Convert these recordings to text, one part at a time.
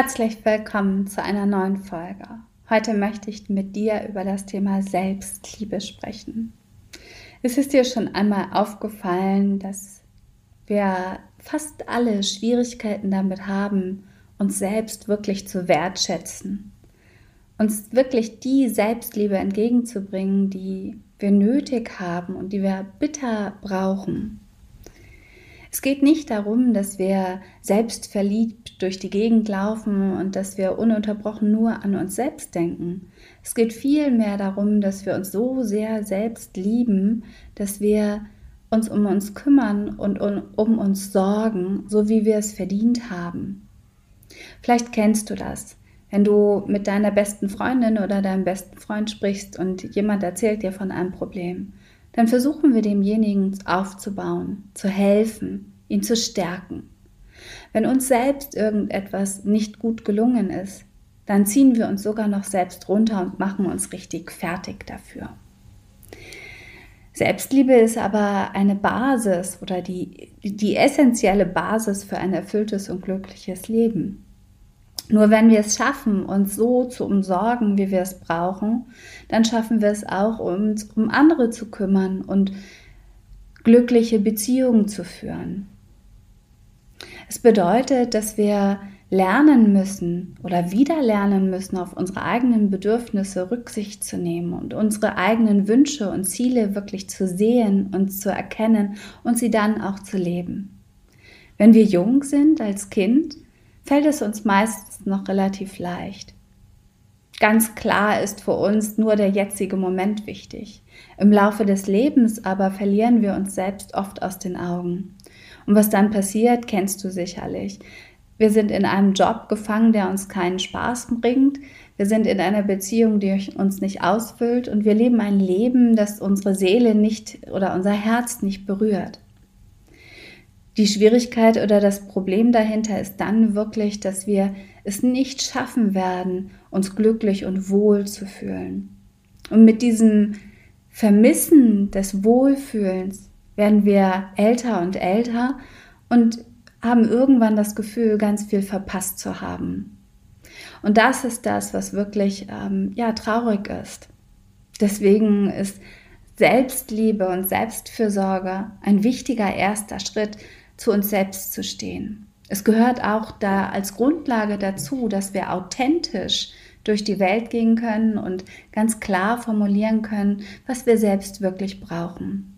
Herzlich willkommen zu einer neuen Folge. Heute möchte ich mit dir über das Thema Selbstliebe sprechen. Es ist dir schon einmal aufgefallen, dass wir fast alle Schwierigkeiten damit haben, uns selbst wirklich zu wertschätzen, uns wirklich die Selbstliebe entgegenzubringen, die wir nötig haben und die wir bitter brauchen. Es geht nicht darum, dass wir selbstverliebt durch die Gegend laufen und dass wir ununterbrochen nur an uns selbst denken. Es geht vielmehr darum, dass wir uns so sehr selbst lieben, dass wir uns um uns kümmern und um, um uns sorgen, so wie wir es verdient haben. Vielleicht kennst du das, wenn du mit deiner besten Freundin oder deinem besten Freund sprichst und jemand erzählt dir von einem Problem dann versuchen wir demjenigen aufzubauen, zu helfen, ihn zu stärken. Wenn uns selbst irgendetwas nicht gut gelungen ist, dann ziehen wir uns sogar noch selbst runter und machen uns richtig fertig dafür. Selbstliebe ist aber eine Basis oder die, die essentielle Basis für ein erfülltes und glückliches Leben. Nur wenn wir es schaffen, uns so zu umsorgen, wie wir es brauchen, dann schaffen wir es auch, uns um andere zu kümmern und glückliche Beziehungen zu führen. Es bedeutet, dass wir lernen müssen oder wieder lernen müssen, auf unsere eigenen Bedürfnisse Rücksicht zu nehmen und unsere eigenen Wünsche und Ziele wirklich zu sehen und zu erkennen und sie dann auch zu leben. Wenn wir jung sind als Kind, fällt es uns meistens noch relativ leicht. Ganz klar ist für uns nur der jetzige Moment wichtig. Im Laufe des Lebens aber verlieren wir uns selbst oft aus den Augen. Und was dann passiert, kennst du sicherlich. Wir sind in einem Job gefangen, der uns keinen Spaß bringt. Wir sind in einer Beziehung, die uns nicht ausfüllt. Und wir leben ein Leben, das unsere Seele nicht oder unser Herz nicht berührt. Die Schwierigkeit oder das Problem dahinter ist dann wirklich, dass wir es nicht schaffen werden, uns glücklich und wohl zu fühlen. Und mit diesem Vermissen des Wohlfühlens werden wir älter und älter und haben irgendwann das Gefühl, ganz viel verpasst zu haben. Und das ist das, was wirklich ähm, ja traurig ist. Deswegen ist Selbstliebe und Selbstfürsorge ein wichtiger erster Schritt, zu uns selbst zu stehen. Es gehört auch da als Grundlage dazu, dass wir authentisch durch die Welt gehen können und ganz klar formulieren können, was wir selbst wirklich brauchen.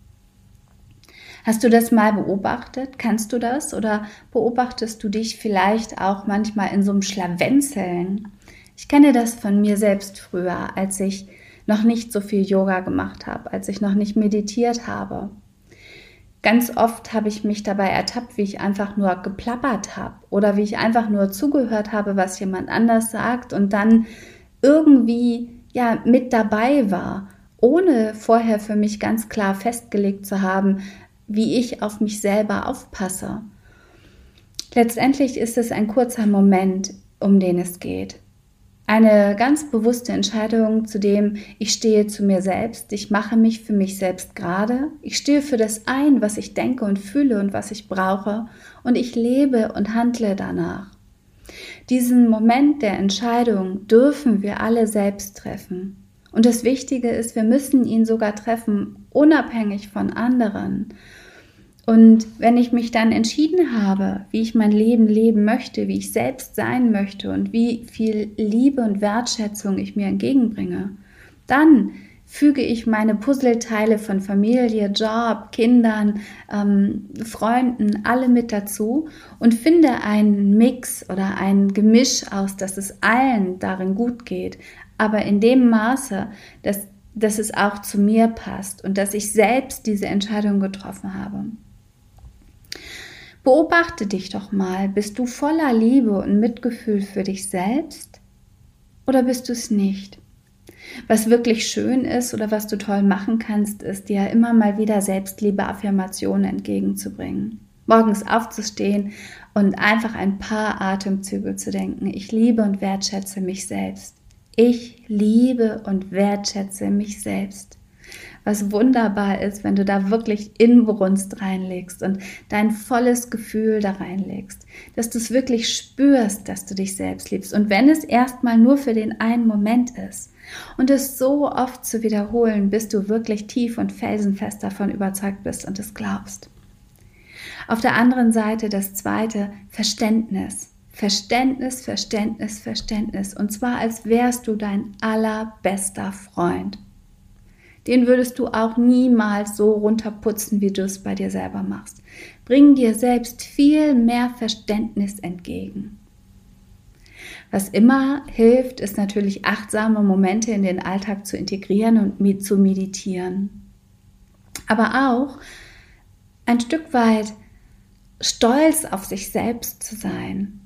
Hast du das mal beobachtet? Kannst du das? Oder beobachtest du dich vielleicht auch manchmal in so einem Schlawenzeln? Ich kenne das von mir selbst früher, als ich noch nicht so viel Yoga gemacht habe, als ich noch nicht meditiert habe. Ganz oft habe ich mich dabei ertappt, wie ich einfach nur geplappert habe oder wie ich einfach nur zugehört habe, was jemand anders sagt und dann irgendwie ja mit dabei war, ohne vorher für mich ganz klar festgelegt zu haben, wie ich auf mich selber aufpasse. Letztendlich ist es ein kurzer Moment, um den es geht. Eine ganz bewusste Entscheidung, zu dem ich stehe zu mir selbst, ich mache mich für mich selbst gerade, ich stehe für das ein, was ich denke und fühle und was ich brauche und ich lebe und handle danach. Diesen Moment der Entscheidung dürfen wir alle selbst treffen. Und das Wichtige ist, wir müssen ihn sogar treffen, unabhängig von anderen. Und wenn ich mich dann entschieden habe, wie ich mein Leben leben möchte, wie ich selbst sein möchte und wie viel Liebe und Wertschätzung ich mir entgegenbringe, dann füge ich meine Puzzleteile von Familie, Job, Kindern, ähm, Freunden, alle mit dazu und finde einen Mix oder ein Gemisch aus, dass es allen darin gut geht, aber in dem Maße, dass, dass es auch zu mir passt und dass ich selbst diese Entscheidung getroffen habe. Beobachte dich doch mal, bist du voller Liebe und Mitgefühl für dich selbst? oder bist du es nicht? Was wirklich schön ist oder was du toll machen kannst, ist dir immer mal wieder Selbstliebe-Affirmationen entgegenzubringen. Morgens aufzustehen und einfach ein paar Atemzüge zu denken. Ich liebe und wertschätze mich selbst. Ich liebe und wertschätze mich selbst. Was wunderbar ist, wenn du da wirklich Inbrunst reinlegst und dein volles Gefühl da reinlegst, dass du es wirklich spürst, dass du dich selbst liebst. Und wenn es erstmal nur für den einen Moment ist und es so oft zu wiederholen, bis du wirklich tief und felsenfest davon überzeugt bist und es glaubst. Auf der anderen Seite das zweite, Verständnis. Verständnis, Verständnis, Verständnis. Und zwar als wärst du dein allerbester Freund. Den würdest du auch niemals so runterputzen, wie du es bei dir selber machst. Bring dir selbst viel mehr Verständnis entgegen. Was immer hilft, ist natürlich achtsame Momente in den Alltag zu integrieren und zu meditieren. Aber auch ein Stück weit stolz auf sich selbst zu sein,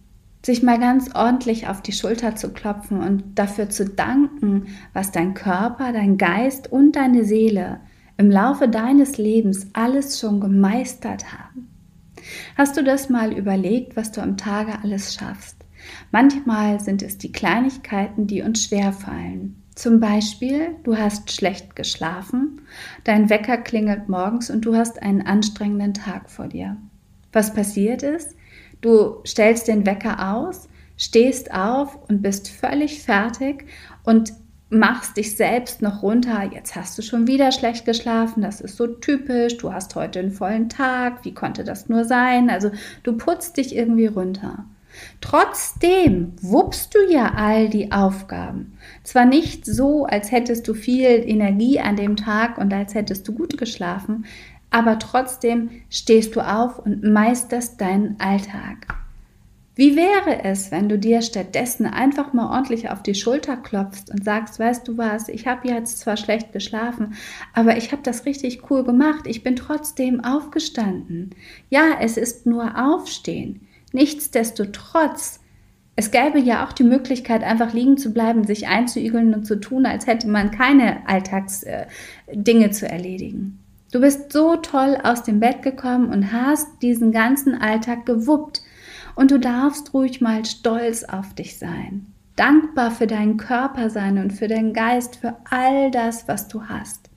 sich mal ganz ordentlich auf die Schulter zu klopfen und dafür zu danken, was dein Körper, dein Geist und deine Seele im Laufe deines Lebens alles schon gemeistert haben. Hast du das mal überlegt, was du am Tage alles schaffst? Manchmal sind es die Kleinigkeiten, die uns schwer fallen. Zum Beispiel, du hast schlecht geschlafen, dein Wecker klingelt morgens und du hast einen anstrengenden Tag vor dir. Was passiert ist? Du stellst den Wecker aus, stehst auf und bist völlig fertig und machst dich selbst noch runter. Jetzt hast du schon wieder schlecht geschlafen. Das ist so typisch. Du hast heute einen vollen Tag. Wie konnte das nur sein? Also du putzt dich irgendwie runter. Trotzdem wuppst du ja all die Aufgaben. Zwar nicht so, als hättest du viel Energie an dem Tag und als hättest du gut geschlafen, aber trotzdem stehst du auf und meisterst deinen Alltag. Wie wäre es, wenn du dir stattdessen einfach mal ordentlich auf die Schulter klopfst und sagst, weißt du was, ich habe jetzt zwar schlecht geschlafen, aber ich habe das richtig cool gemacht, ich bin trotzdem aufgestanden. Ja, es ist nur Aufstehen. Nichtsdestotrotz, es gäbe ja auch die Möglichkeit, einfach liegen zu bleiben, sich einzuigeln und zu tun, als hätte man keine Alltagsdinge äh, zu erledigen. Du bist so toll aus dem Bett gekommen und hast diesen ganzen Alltag gewuppt. Und du darfst ruhig mal stolz auf dich sein. Dankbar für deinen Körper sein und für deinen Geist, für all das, was du hast.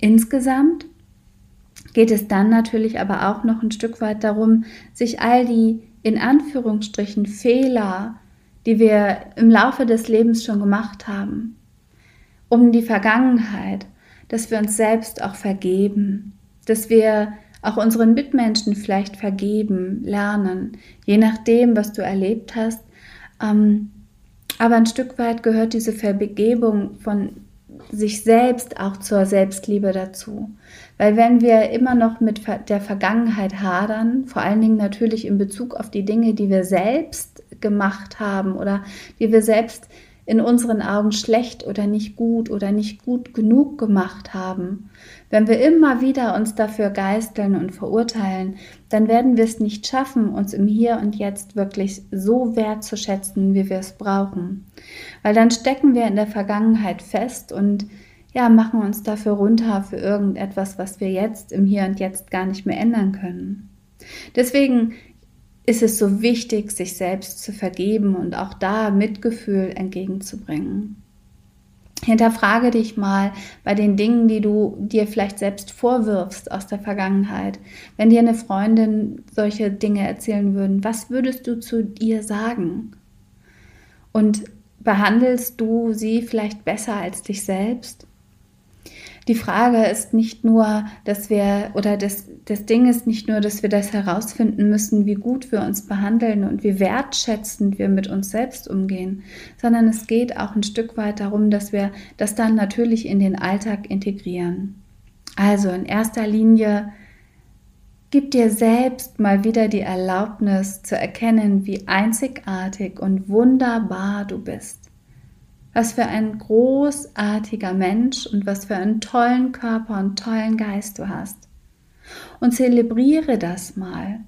Insgesamt geht es dann natürlich aber auch noch ein Stück weit darum, sich all die in Anführungsstrichen Fehler, die wir im Laufe des Lebens schon gemacht haben, um die Vergangenheit, dass wir uns selbst auch vergeben, dass wir auch unseren Mitmenschen vielleicht vergeben, lernen, je nachdem, was du erlebt hast. Ähm, aber ein Stück weit gehört diese Vergebung von sich selbst auch zur Selbstliebe dazu. Weil wenn wir immer noch mit der Vergangenheit hadern, vor allen Dingen natürlich in Bezug auf die Dinge, die wir selbst gemacht haben oder die wir selbst in unseren Augen schlecht oder nicht gut oder nicht gut genug gemacht haben, wenn wir immer wieder uns dafür geißeln und verurteilen, dann werden wir es nicht schaffen, uns im Hier und Jetzt wirklich so wertzuschätzen, wie wir es brauchen. Weil dann stecken wir in der Vergangenheit fest und ja, machen uns dafür runter für irgendetwas, was wir jetzt im Hier und Jetzt gar nicht mehr ändern können. Deswegen ist es so wichtig, sich selbst zu vergeben und auch da Mitgefühl entgegenzubringen. Hinterfrage dich mal bei den Dingen, die du dir vielleicht selbst vorwirfst aus der Vergangenheit. Wenn dir eine Freundin solche Dinge erzählen würden, was würdest du zu ihr sagen? Und behandelst du sie vielleicht besser als dich selbst? Die Frage ist nicht nur, dass wir, oder das, das Ding ist nicht nur, dass wir das herausfinden müssen, wie gut wir uns behandeln und wie wertschätzend wir mit uns selbst umgehen, sondern es geht auch ein Stück weit darum, dass wir das dann natürlich in den Alltag integrieren. Also in erster Linie, gib dir selbst mal wieder die Erlaubnis zu erkennen, wie einzigartig und wunderbar du bist. Was für ein großartiger Mensch und was für einen tollen Körper und tollen Geist du hast. Und zelebriere das mal.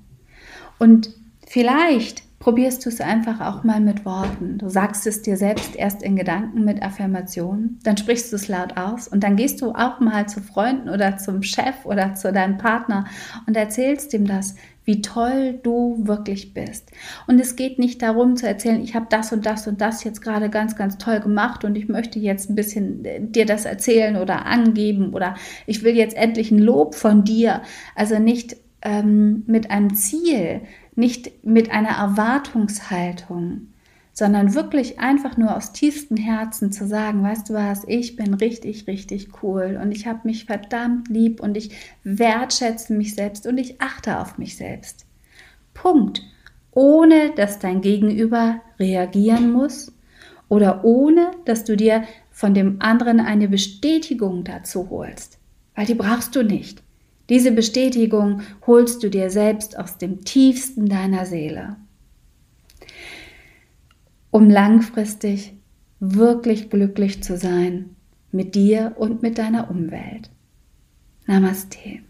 Und vielleicht probierst du es einfach auch mal mit Worten. Du sagst es dir selbst erst in Gedanken mit Affirmationen, dann sprichst du es laut aus und dann gehst du auch mal zu Freunden oder zum Chef oder zu deinem Partner und erzählst ihm das, wie toll du wirklich bist. Und es geht nicht darum zu erzählen, ich habe das und das und das jetzt gerade ganz, ganz toll gemacht und ich möchte jetzt ein bisschen äh, dir das erzählen oder angeben oder ich will jetzt endlich ein Lob von dir. Also nicht ähm, mit einem Ziel, nicht mit einer Erwartungshaltung, sondern wirklich einfach nur aus tiefstem Herzen zu sagen, weißt du was, ich bin richtig, richtig cool und ich habe mich verdammt lieb und ich wertschätze mich selbst und ich achte auf mich selbst. Punkt. Ohne dass dein Gegenüber reagieren muss oder ohne dass du dir von dem anderen eine Bestätigung dazu holst, weil die brauchst du nicht. Diese Bestätigung holst du dir selbst aus dem tiefsten deiner Seele um langfristig wirklich glücklich zu sein mit dir und mit deiner Umwelt. Namaste.